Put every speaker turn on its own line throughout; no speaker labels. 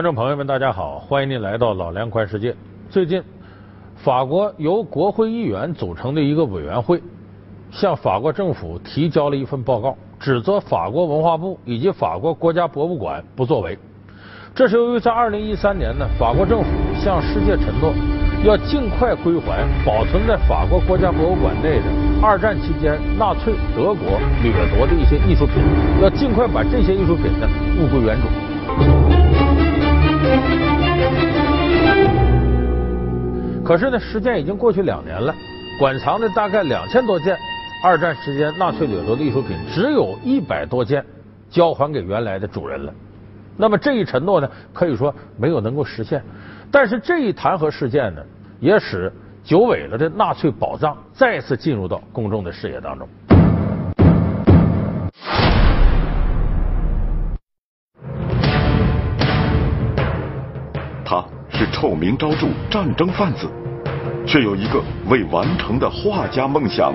观众朋友们，大家好，欢迎您来到老梁观世界。最近，法国由国会议员组成的一个委员会，向法国政府提交了一份报告，指责法国文化部以及法国国家博物馆不作为。这是由于在二零一三年呢，法国政府向世界承诺，要尽快归还保存在法国国家博物馆内的二战期间纳粹德国掠夺的一些艺术品，要尽快把这些艺术品呢物归原主。可是呢，时间已经过去两年了，馆藏的大概两千多件二战时间纳粹掠夺的艺术品，只有一百多件交还给原来的主人了。那么这一承诺呢，可以说没有能够实现。但是这一弹劾事件呢，也使久违了的纳粹宝藏再次进入到公众的视野当中。
臭名昭著战争贩子，却有一个未完成的画家梦想。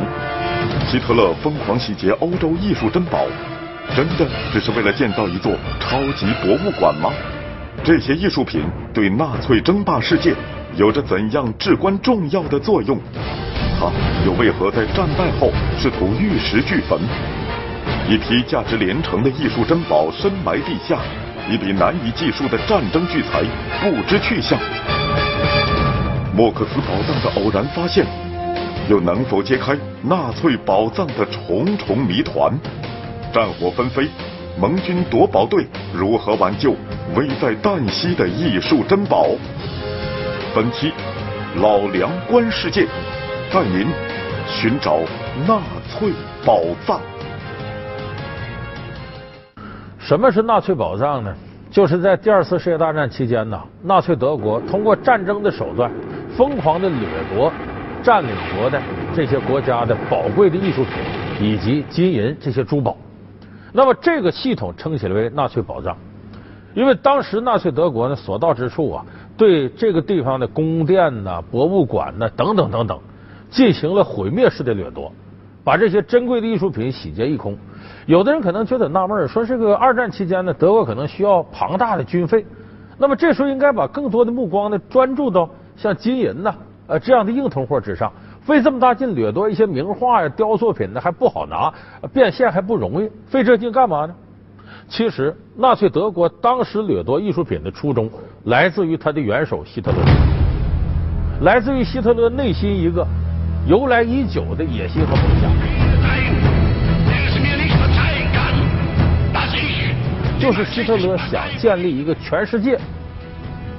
希特勒疯狂洗劫欧洲艺术珍宝，真的只是为了建造一座超级博物馆吗？这些艺术品对纳粹争霸世界有着怎样至关重要的作用？他又为何在战败后试图玉石俱焚？一批价值连城的艺术珍宝深埋地下。一笔难以计数的战争巨财不知去向，莫克斯宝藏的偶然发现，又能否揭开纳粹宝藏的重重谜团？战火纷飞，盟军夺宝队如何挽救危在旦夕的艺术珍宝？本期老梁观世界，带您寻找纳粹宝藏。
什么是纳粹宝藏呢？就是在第二次世界大战期间呢，纳粹德国通过战争的手段，疯狂的掠夺占领国的这些国家的宝贵的艺术品以及金银这些珠宝。那么这个系统称起来为纳粹宝藏，因为当时纳粹德国呢所到之处啊，对这个地方的宫殿呐、博物馆呐等等等等，进行了毁灭式的掠夺，把这些珍贵的艺术品洗劫一空。有的人可能觉得纳闷，说这个二战期间呢，德国可能需要庞大的军费，那么这时候应该把更多的目光呢专注到像金银呐呃这样的硬通货之上，费这么大劲掠夺一些名画呀、雕塑品呢还不好拿，变现还不容易，费这劲干嘛呢？其实纳粹德国当时掠夺艺术品的初衷，来自于他的元首希特勒，来自于希特勒内心一个由来已久的野心和梦想。就是希特勒想建立一个全世界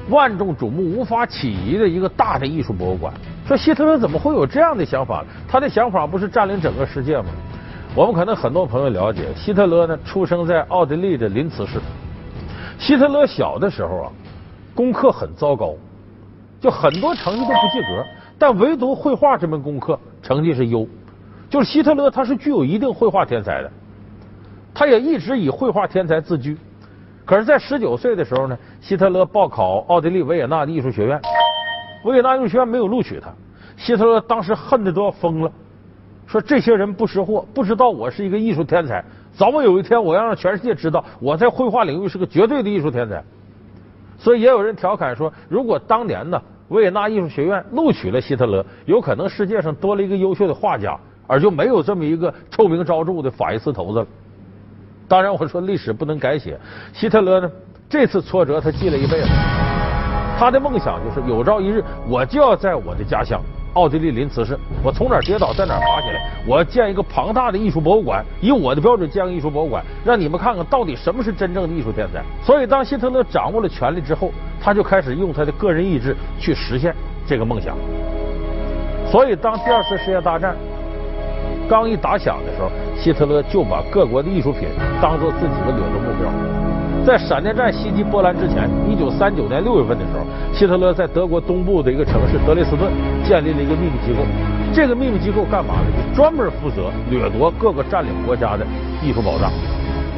万众瞩目、无法企及的一个大的艺术博物馆。说希特勒怎么会有这样的想法？他的想法不是占领整个世界吗？我们可能很多朋友了解，希特勒呢出生在奥地利的林茨市。希特勒小的时候啊，功课很糟糕，就很多成绩都不及格，但唯独绘画这门功课成绩是优。就是希特勒他是具有一定绘画天才的。他也一直以绘画天才自居，可是，在十九岁的时候呢，希特勒报考奥地利维也纳的艺术学院，维也纳艺术学院没有录取他。希特勒当时恨得都要疯了，说这些人不识货，不知道我是一个艺术天才，早晚有一天我要让全世界知道我在绘画领域是个绝对的艺术天才。所以也有人调侃说，如果当年呢维也纳艺术学院录取了希特勒，有可能世界上多了一个优秀的画家，而就没有这么一个臭名昭著的法西斯头子了。当然，我说历史不能改写。希特勒呢，这次挫折他记了一辈子。他的梦想就是有朝一日，我就要在我的家乡奥地利林茨市，我从哪跌倒在哪爬起来，我要建一个庞大的艺术博物馆，以我的标准建个艺术博物馆，让你们看看到底什么是真正的艺术天才。所以，当希特勒掌握了权力之后，他就开始用他的个人意志去实现这个梦想。所以，当第二次世界大战。刚一打响的时候，希特勒就把各国的艺术品当做自己的掠夺目标。在闪电战袭击波兰之前，一九三九年六月份的时候，希特勒在德国东部的一个城市德累斯顿建立了一个秘密机构。这个秘密机构干嘛呢？就专门负责掠夺各个占领国家的艺术宝藏，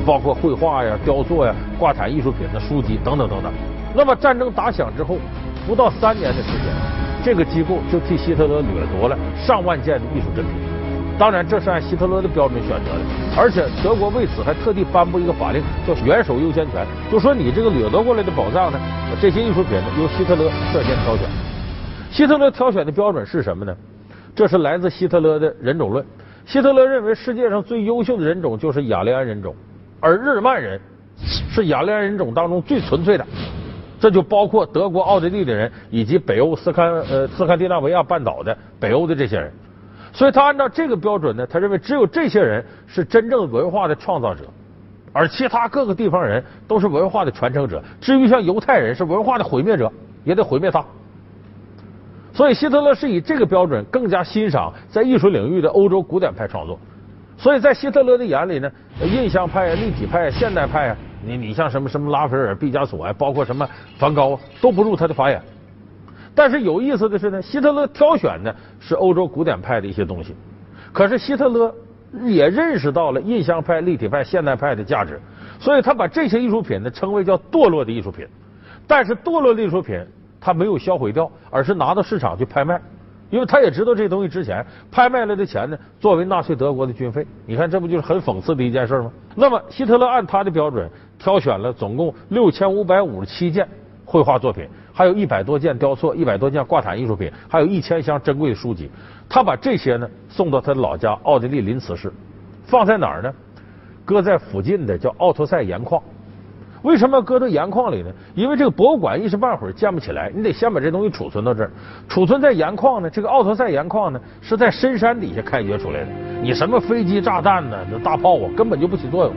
包括绘画呀、雕塑呀、挂毯艺术品的书籍等等等等。那么战争打响之后，不到三年的时间，这个机构就替希特勒掠夺了上万件的艺术珍品。当然，这是按希特勒的标准选择的，而且德国为此还特地颁布一个法令，叫元首优先权，就说你这个掠夺过来的宝藏呢，这些艺术品呢，由希特勒率先挑选。希特勒挑选的标准是什么呢？这是来自希特勒的人种论。希特勒认为世界上最优秀的人种就是雅利安人种，而日耳曼人是雅利安人种当中最纯粹的。这就包括德国、奥地利的人，以及北欧斯堪呃斯堪的纳维亚半岛的北欧的这些人。所以他按照这个标准呢，他认为只有这些人是真正文化的创造者，而其他各个地方人都是文化的传承者。至于像犹太人是文化的毁灭者，也得毁灭他。所以希特勒是以这个标准更加欣赏在艺术领域的欧洲古典派创作。所以在希特勒的眼里呢，印象派、立体派、现代派啊，你你像什么什么拉斐尔、毕加索啊，包括什么梵高啊都不入他的法眼。但是有意思的是呢，希特勒挑选的是欧洲古典派的一些东西，可是希特勒也认识到了印象派、立体派、现代派的价值，所以他把这些艺术品呢称为叫堕落的艺术品。但是堕落的艺术品。他没有销毁掉，而是拿到市场去拍卖，因为他也知道这东西值钱，拍卖来的钱呢，作为纳粹德国的军费。你看，这不就是很讽刺的一件事吗？那么，希特勒按他的标准挑选了总共六千五百五十七件绘画作品，还有一百多件雕塑，一百多件挂毯艺术品，还有一千箱珍贵的书籍。他把这些呢送到他的老家奥地利林茨市，放在哪儿呢？搁在附近的叫奥托塞盐矿。为什么要搁到盐矿里呢？因为这个博物馆一时半会儿建不起来，你得先把这东西储存到这儿。储存在盐矿呢，这个奥托塞盐矿呢是在深山底下开掘出来的。你什么飞机炸弹呢、那大炮啊，根本就不起作用，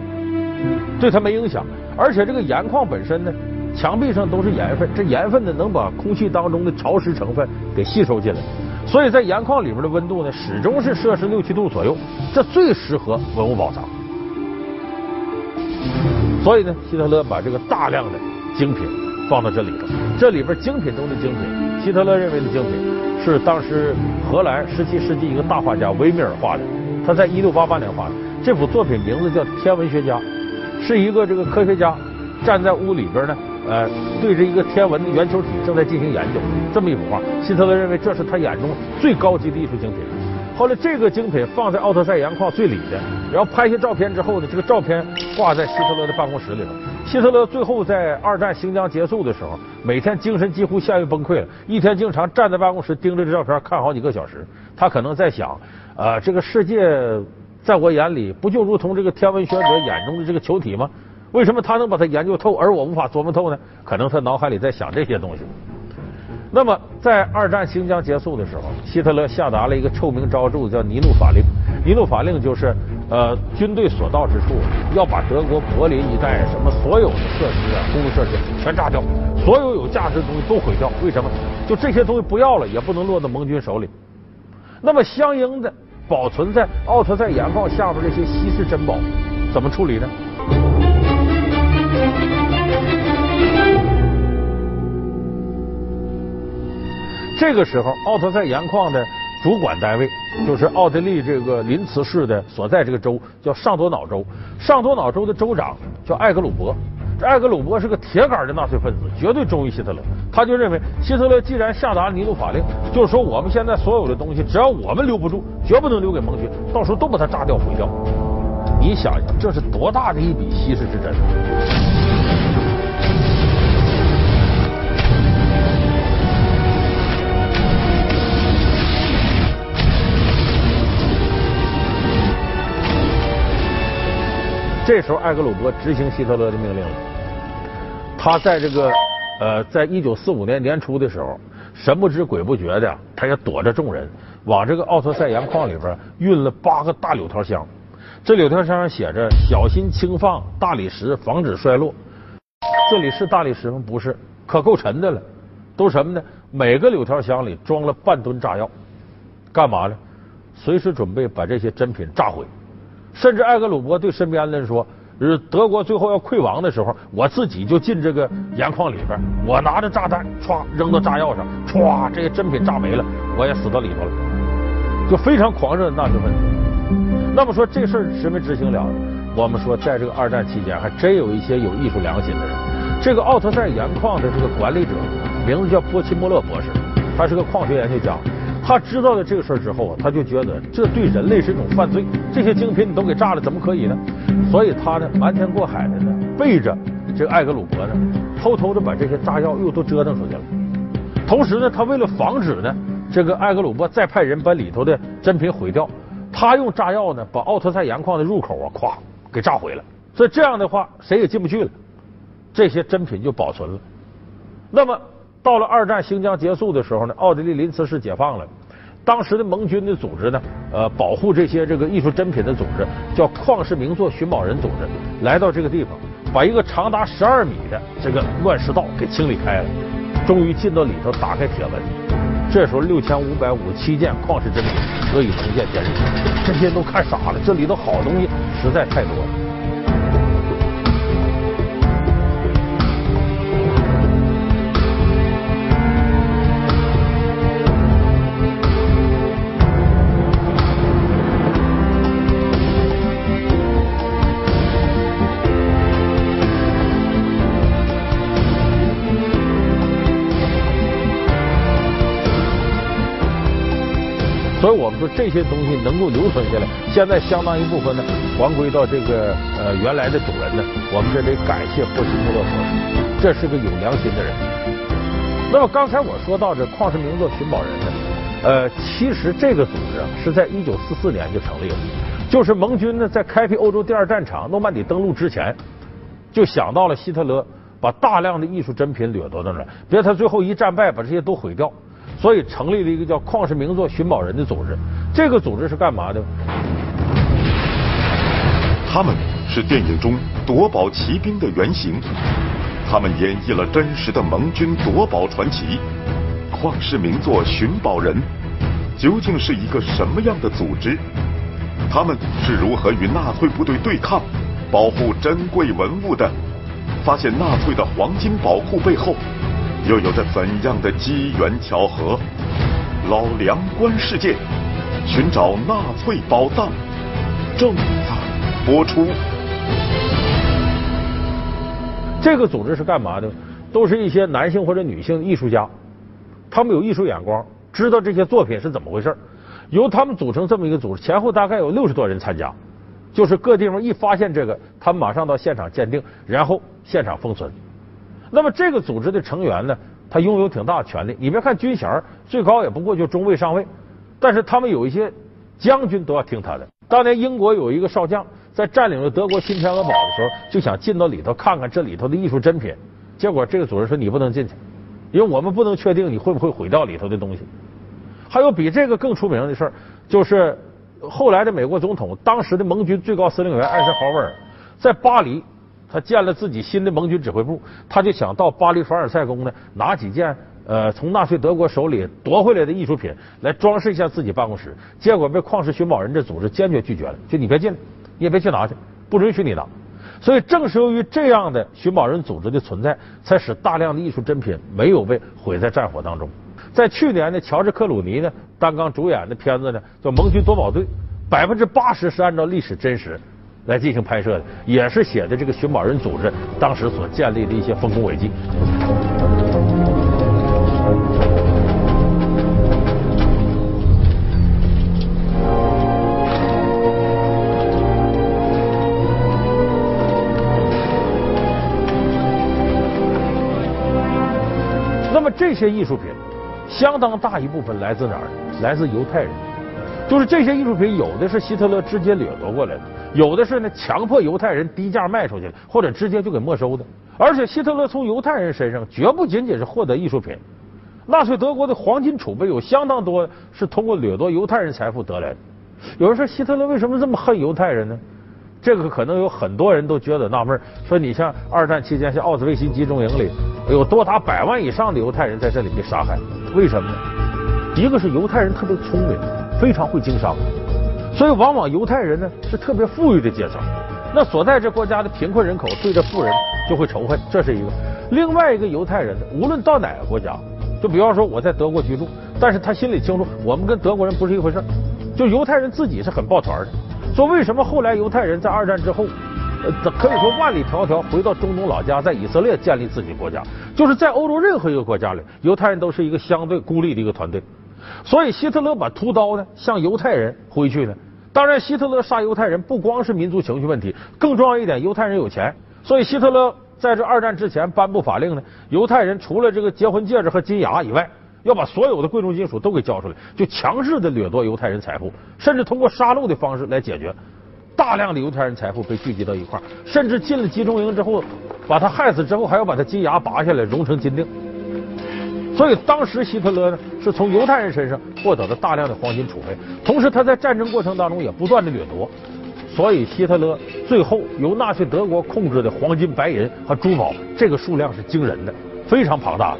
对它没影响。而且这个盐矿本身呢，墙壁上都是盐分，这盐分呢能把空气当中的潮湿成分给吸收进来，所以在盐矿里面的温度呢始终是摄氏六七度左右，这最适合文物保藏。所以呢，希特勒把这个大量的精品放到这里头。这里边精品中的精品，希特勒认为的精品是当时荷兰十七世纪一个大画家维米尔画的。他在一六八八年画的这幅作品名字叫《天文学家》，是一个这个科学家站在屋里边呢，呃，对着一个天文的圆球体正在进行研究。这么一幅画，希特勒认为这是他眼中最高级的艺术精品。后来这个精品放在奥特塞盐矿最里边，然后拍下照片之后呢，这个照片挂在希特勒的办公室里头。希特勒最后在二战行将结束的时候，每天精神几乎陷于崩溃了，一天经常站在办公室盯着这照片看好几个小时。他可能在想，呃，这个世界在我眼里不就如同这个天文学者眼中的这个球体吗？为什么他能把它研究透，而我无法琢磨透呢？可能他脑海里在想这些东西。那么，在二战行将结束的时候，希特勒下达了一个臭名昭著的叫“尼禄法令”。尼禄法令就是，呃，军队所到之处，要把德国柏林一带什么所有的设施啊、公共设施全炸掉，所有有价值的东西都毁掉。为什么？就这些东西不要了，也不能落到盟军手里。那么，相应的，保存在奥特塞盐矿下边这些稀世珍宝，怎么处理呢？这个时候，奥特塞盐矿的主管单位就是奥地利这个林茨市的所在这个州，叫上多瑙州。上多瑙州的州长叫艾格鲁伯。这艾格鲁伯是个铁杆的纳粹分子，绝对忠于希特勒。他就认为，希特勒既然下达尼禄法令，就是说我们现在所有的东西，只要我们留不住，绝不能留给盟军，到时候都把它炸掉毁掉。你想想，这是多大的一笔稀世之珍！这时候，艾格鲁伯执行希特勒的命令了。他在这个呃，在一九四五年年初的时候，神不知鬼不觉的，他也躲着众人，往这个奥特塞盐矿里边运了八个大柳条箱。这柳条箱上写着“小心轻放大理石，防止衰落”。这里是大理石吗？不是，可够沉的了。都什么呢？每个柳条箱里装了半吨炸药，干嘛呢？随时准备把这些珍品炸毁。甚至艾格鲁伯对身边的人说：“是德国最后要溃亡的时候，我自己就进这个盐矿里边，我拿着炸弹歘扔到炸药上，歘这些珍品炸没了，我也死到里头了。”就非常狂热的纳粹分子。那么说这事儿执没执行了？我们说，在这个二战期间，还真有一些有艺术良心的人。这个奥特塞盐矿的这个管理者名字叫波奇莫勒博士，他是个矿学研究家。他知道了这个事儿之后啊，他就觉得这对人类是一种犯罪，这些精品你都给炸了，怎么可以呢？所以他呢，瞒天过海的呢，背着这个艾格鲁伯呢，偷偷的把这些炸药又都折腾出去了。同时呢，他为了防止呢，这个艾格鲁伯再派人把里头的珍品毁掉，他用炸药呢把奥特赛盐矿的入口啊，咵给炸毁了。所以这样的话，谁也进不去了，这些珍品就保存了。那么到了二战新疆结束的时候呢，奥地利林茨市解放了。当时的盟军的组织呢，呃，保护这些这个艺术珍品的组织叫旷世名作寻宝人组织，来到这个地方，把一个长达十二米的这个乱石道给清理开了，终于进到里头，打开铁门。这时候六千五百五十七件旷世珍品得以重现天日，这些都看傻了，这里头好东西实在太多了。所以我们说这些东西能够留存下来，现在相当一部分呢还归到这个呃原来的主人呢。我们这得感谢波西穆勒博士，这是个有良心的人。那么刚才我说到这旷世名作寻宝人呢，呃，其实这个组织啊是在一九四四年就成立了，就是盟军呢在开辟欧洲第二战场诺曼底登陆之前，就想到了希特勒把大量的艺术珍品掠夺到那儿，别他最后一战败把这些都毁掉。所以成立了一个叫“旷世名作寻宝人”的组织。这个组织是干嘛的？
他们是电影中夺宝奇兵的原型，他们演绎了真实的盟军夺宝传奇。旷世名作寻宝人究竟是一个什么样的组织？他们是如何与纳粹部队对抗、保护珍贵文物的？发现纳粹的黄金宝库背后。又有着怎样的机缘巧合？老梁观世界，寻找纳粹宝藏，正在播出。
这个组织是干嘛的？都是一些男性或者女性艺术家，他们有艺术眼光，知道这些作品是怎么回事由他们组成这么一个组织，前后大概有六十多人参加，就是各地方一发现这个，他们马上到现场鉴定，然后现场封存。那么这个组织的成员呢，他拥有挺大的权力。你别看军衔最高也不过就中尉、上尉，但是他们有一些将军都要听他的。当年英国有一个少将在占领了德国新天鹅堡的时候，就想进到里头看看这里头的艺术珍品，结果这个组织说你不能进去，因为我们不能确定你会不会毁掉里头的东西。还有比这个更出名的事儿，就是后来的美国总统，当时的盟军最高司令员艾森豪威尔在巴黎。他建了自己新的盟军指挥部，他就想到巴黎凡尔赛宫呢，拿几件呃从纳粹德国手里夺回来的艺术品来装饰一下自己办公室，结果被旷世寻宝人这组织坚决拒绝了，就你别进来，你也别去拿去，不允许你拿。所以正是由于这样的寻宝人组织的存在，才使大量的艺术珍品没有被毁在战火当中。在去年呢，乔治克鲁尼呢担纲主演的片子呢叫《盟军夺宝队》，百分之八十是按照历史真实。来进行拍摄的，也是写的这个寻宝人组织当时所建立的一些丰功伟绩。那么这些艺术品，相当大一部分来自哪儿？来自犹太人。就是这些艺术品，有的是希特勒直接掠夺过来的。有的是呢，强迫犹太人低价卖出去了或者直接就给没收的。而且希特勒从犹太人身上绝不仅仅是获得艺术品，纳粹德国的黄金储备有相当多是通过掠夺犹太人财富得来的。有人说希特勒为什么这么恨犹太人呢？这个可能有很多人都觉得纳闷，说你像二战期间像奥斯维辛集中营里有多达百万以上的犹太人在这里被杀害，为什么呢？一个是犹太人特别聪明，非常会经商。所以，往往犹太人呢是特别富裕的阶层，那所在这国家的贫困人口对这富人就会仇恨，这是一个。另外一个犹太人呢，无论到哪个国家，就比方说我在德国居住，但是他心里清楚，我们跟德国人不是一回事儿就犹太人自己是很抱团的。说为什么后来犹太人在二战之后，呃，可以说万里迢迢回到中东老家，在以色列建立自己国家，就是在欧洲任何一个国家里，犹太人都是一个相对孤立的一个团队。所以希特勒把屠刀呢向犹太人挥去呢。当然，希特勒杀犹太人不光是民族情绪问题，更重要一点，犹太人有钱。所以希特勒在这二战之前颁布法令呢，犹太人除了这个结婚戒指和金牙以外，要把所有的贵重金属都给交出来，就强制的掠夺犹太人财富，甚至通过杀戮的方式来解决。大量的犹太人财富被聚集到一块儿，甚至进了集中营之后，把他害死之后，还要把他金牙拔下来熔成金锭。所以当时希特勒呢是从犹太人身上获得了大量的黄金储备，同时他在战争过程当中也不断的掠夺，所以希特勒最后由纳粹德国控制的黄金、白银和珠宝这个数量是惊人的，非常庞大的。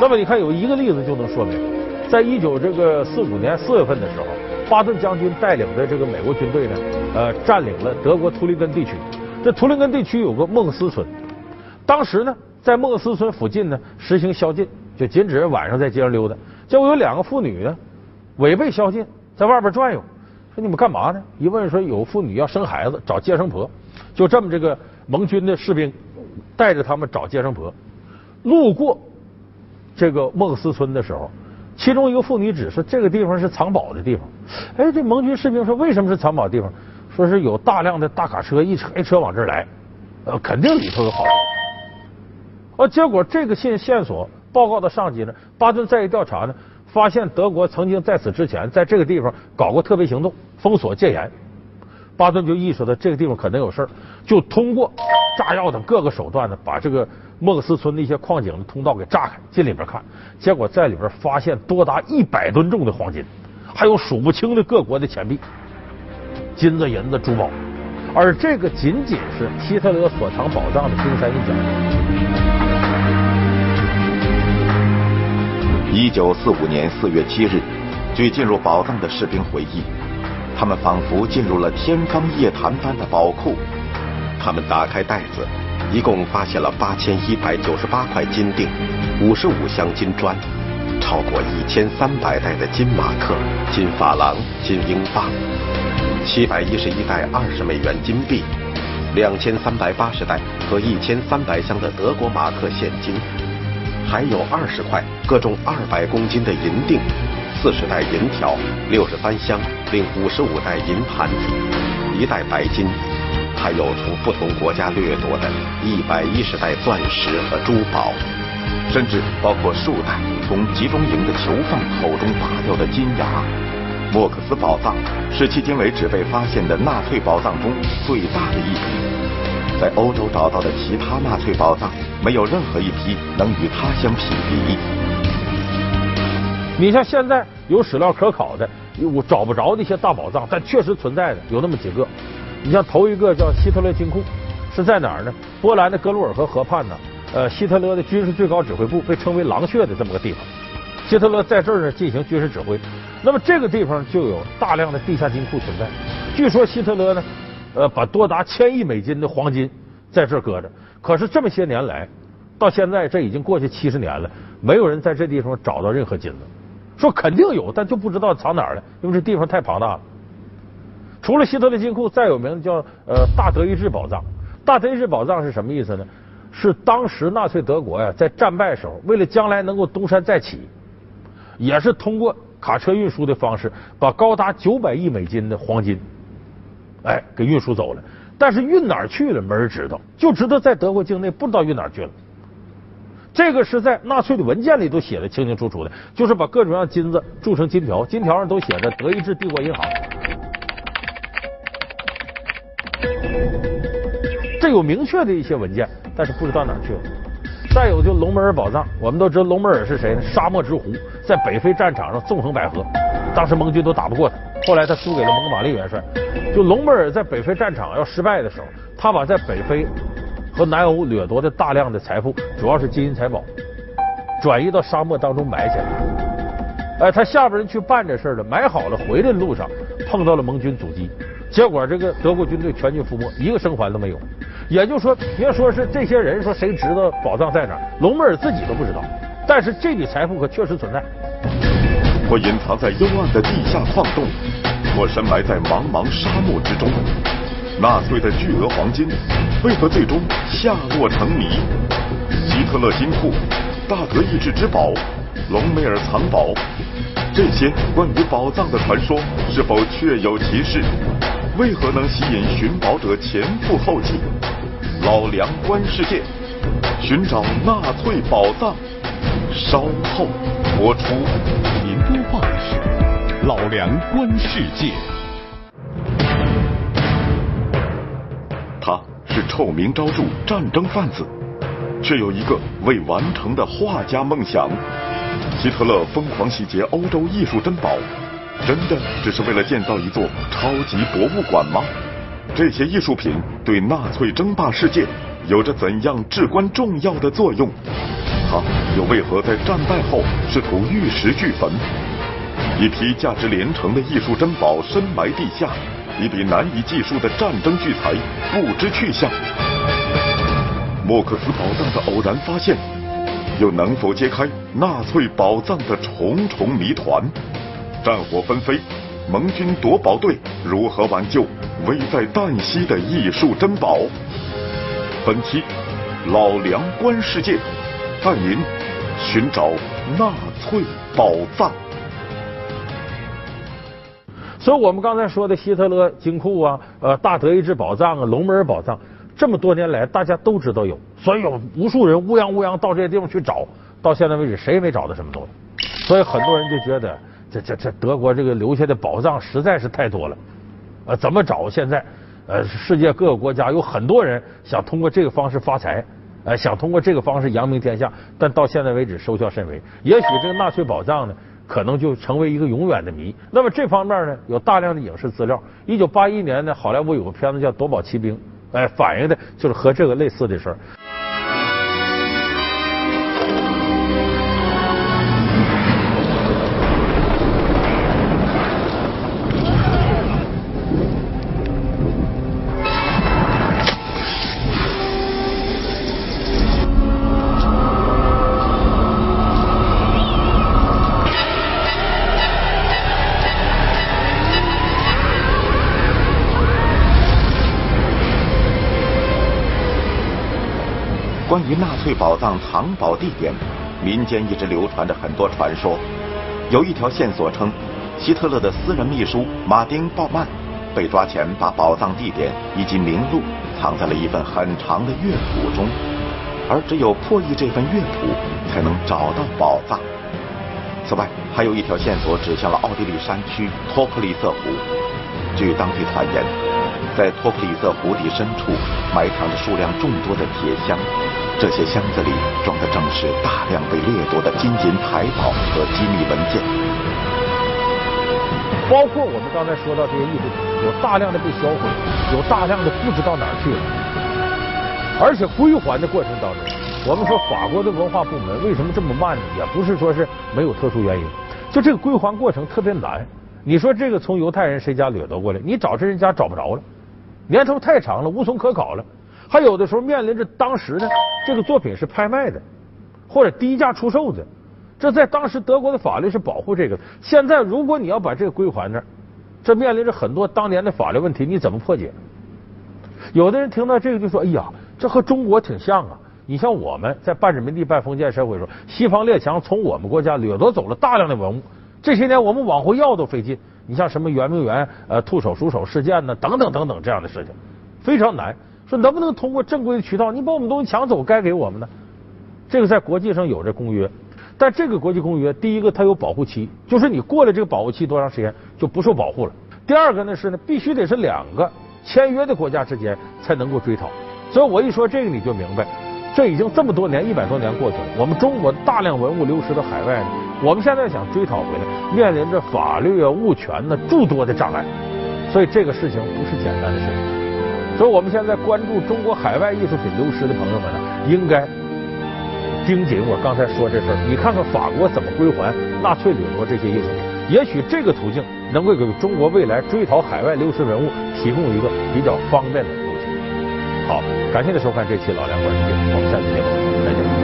那么你看有一个例子就能说明，在一九这个四五年四月份的时候。巴顿将军带领的这个美国军队呢，呃，占领了德国图林根地区。这图林根地区有个孟斯村，当时呢，在孟斯村附近呢实行宵禁，就禁止晚上在街上溜达。结果有两个妇女呢，违背宵禁，在外边转悠。说你们干嘛呢？一问说有妇女要生孩子，找接生婆。就这么，这个盟军的士兵带着他们找接生婆，路过这个孟斯村的时候。其中一个妇女指说，这个地方是藏宝的地方。哎，这盟军士兵说，为什么是藏宝地方？说是有大量的大卡车一车一车往这儿来，呃，肯定里头有好人。而，结果这个线线索报告到上级呢，巴顿再一调查呢，发现德国曾经在此之前在这个地方搞过特别行动，封锁戒严。巴顿就意识到这个地方可能有事儿，就通过炸药等各个手段呢，把这个。莫斯村的一些矿井的通道给炸开，进里边看，结果在里边发现多达一百吨重的黄金，还有数不清的各国的钱币、金子、银子、珠宝，而这个仅仅是希特勒所藏宝藏的冰山一角。
一九四五年四月七日，据进入宝藏的士兵回忆，他们仿佛进入了天方夜谭般的宝库，他们打开袋子。一共发现了八千一百九十八块金锭，五十五箱金砖，超过一千三百袋的金马克、金法郎、金英镑，七百一十一袋二十美元金币，两千三百八十袋和一千三百箱的德国马克现金，还有二十块各重二百公斤的银锭，四十袋银条，六十三箱并五十五袋银盘子，一袋白金。还有从不同国家掠夺的一百一十袋钻石和珠宝，甚至包括数袋从集中营的囚犯口中拔掉的金牙。莫克斯宝藏是迄今为止被发现的纳粹宝藏中最大的一批，在欧洲找到的其他纳粹宝藏，没有任何一批能与它相匹敌。
你像现在有史料可考的，我找不着那些大宝藏，但确实存在的有那么几个。你像头一个叫希特勒金库，是在哪儿呢？波兰的格鲁尔河河畔呢？呃，希特勒的军事最高指挥部被称为“狼穴”的这么个地方，希特勒在这儿呢进行军事指挥。那么这个地方就有大量的地下金库存在。据说希特勒呢，呃，把多达千亿美金的黄金在这儿搁着。可是这么些年来，到现在这已经过去七十年了，没有人在这地方找到任何金子。说肯定有，但就不知道藏哪儿了，因为这地方太庞大了。除了希特勒金库，再有名的叫呃大德意志宝藏。大德意志宝藏是什么意思呢？是当时纳粹德国呀，在战败时候，为了将来能够东山再起，也是通过卡车运输的方式，把高达九百亿美金的黄金，哎，给运输走了。但是运哪儿去了，没人知道，就知道在德国境内，不知道运哪儿去了。这个是在纳粹的文件里都写的清清楚楚的，就是把各种各样金子铸成金条，金条上都写着德意志帝国银行。这有明确的一些文件，但是不知道哪儿去了。再有就隆美尔宝藏，我们都知道隆美尔是谁呢？沙漠之狐，在北非战场上纵横捭阖，当时盟军都打不过他，后来他输给了蒙哥马利元帅。就隆美尔在北非战场要失败的时候，他把在北非和南欧掠夺的大量的财富，主要是金银财宝，转移到沙漠当中埋起来。哎，他下边人去办这事了，埋好了，回来的路上碰到了盟军阻击。结果这个德国军队全军覆没，一个生还都没有。也就是说，别说是这些人说谁知道宝藏在哪儿，隆美尔自己都不知道。但是这笔财富可确实存在。
或隐藏在幽暗的地下矿洞，或深埋在茫茫沙漠之中。纳粹的巨额黄金为何最终下落成谜？希特勒金库、大德意志之宝、隆美尔藏宝。这些关于宝藏的传说是否确有其事？为何能吸引寻宝者前赴后继？老梁观世界，寻找纳粹宝藏，稍后播出。
您播报的是老梁观世界。
他是臭名昭著战争贩子，却有一个未完成的画家梦想。希特勒疯狂洗劫欧洲艺术珍宝，真的只是为了建造一座超级博物馆吗？这些艺术品对纳粹争霸世界有着怎样至关重要的作用？他又为何在战败后试图玉石俱焚？一批价值连城的艺术珍宝深埋地下，一笔难以计数的战争巨财不知去向。莫克斯宝藏的偶然发现。又能否揭开纳粹宝藏的重重谜团？战火纷飞，盟军夺宝队如何挽救危在旦夕的艺术珍宝？本期老梁观世界，带您寻找纳粹宝藏。
所以，我们刚才说的希特勒金库啊，呃，大德意志宝藏啊，龙门宝藏。这么多年来，大家都知道有，所以有无数人乌泱乌泱到这些地方去找，到现在为止谁也没找到什么东西。所以很多人就觉得，这这这德国这个留下的宝藏实在是太多了，呃，怎么找？现在呃，世界各个国家有很多人想通过这个方式发财，呃，想通过这个方式扬名天下，但到现在为止收效甚微。也许这个纳粹宝藏呢，可能就成为一个永远的谜。那么这方面呢，有大量的影视资料。一九八一年呢，好莱坞有个片子叫《夺宝奇兵》。哎，反映的就是和这个类似的事儿。
关于纳粹宝藏藏宝地点，民间一直流传着很多传说。有一条线索称，希特勒的私人秘书马丁·鲍曼被抓前把宝藏地点以及名录藏在了一份很长的乐谱中，而只有破译这份乐谱，才能找到宝藏。此外，还有一条线索指向了奥地利山区托普里瑟湖。据当地传言，在托普里瑟湖底深处埋藏着数量众多的铁箱。这些箱子里装的正是大量被掠夺的金银财宝和机密文件，
包括我们刚才说到这些艺术品，有大量的被销毁，有大量的不知道哪儿去了。而且归还的过程当中，我们说法国的文化部门为什么这么慢呢？也不是说是没有特殊原因，就这个归还过程特别难。你说这个从犹太人谁家掠夺过来，你找这人家找不着了，年头太长了，无从可考了。还有的时候面临着当时呢，这个作品是拍卖的，或者低价出售的，这在当时德国的法律是保护这个。现在如果你要把这个归还那儿，这面临着很多当年的法律问题，你怎么破解？有的人听到这个就说：“哎呀，这和中国挺像啊！你像我们在半殖民地半封建社会时候，西方列强从我们国家掠夺走了大量的文物，这些年我们往回要都费劲。你像什么圆明园呃兔手鼠手事件呢，等等等等这样的事情，非常难。”说能不能通过正规的渠道，你把我们东西抢走，该给我们的？这个在国际上有着公约，但这个国际公约，第一个它有保护期，就是你过了这个保护期多长时间就不受保护了。第二个呢是呢，必须得是两个签约的国家之间才能够追讨。所以我一说这个你就明白，这已经这么多年一百多年过去了，我们中国大量文物流失到海外，我们现在想追讨回来，面临着法律啊、物权呢诸多的障碍，所以这个事情不是简单的事情。所以，我们现在关注中国海外艺术品流失的朋友们呢，应该盯紧我刚才说这事儿。你看看法国怎么归还纳粹掠夺这些艺术品？也许这个途径能够给中国未来追讨海外流失文物提供一个比较方便的路径。好，感谢您收看这期《老梁观世界》，我们下期节目再见。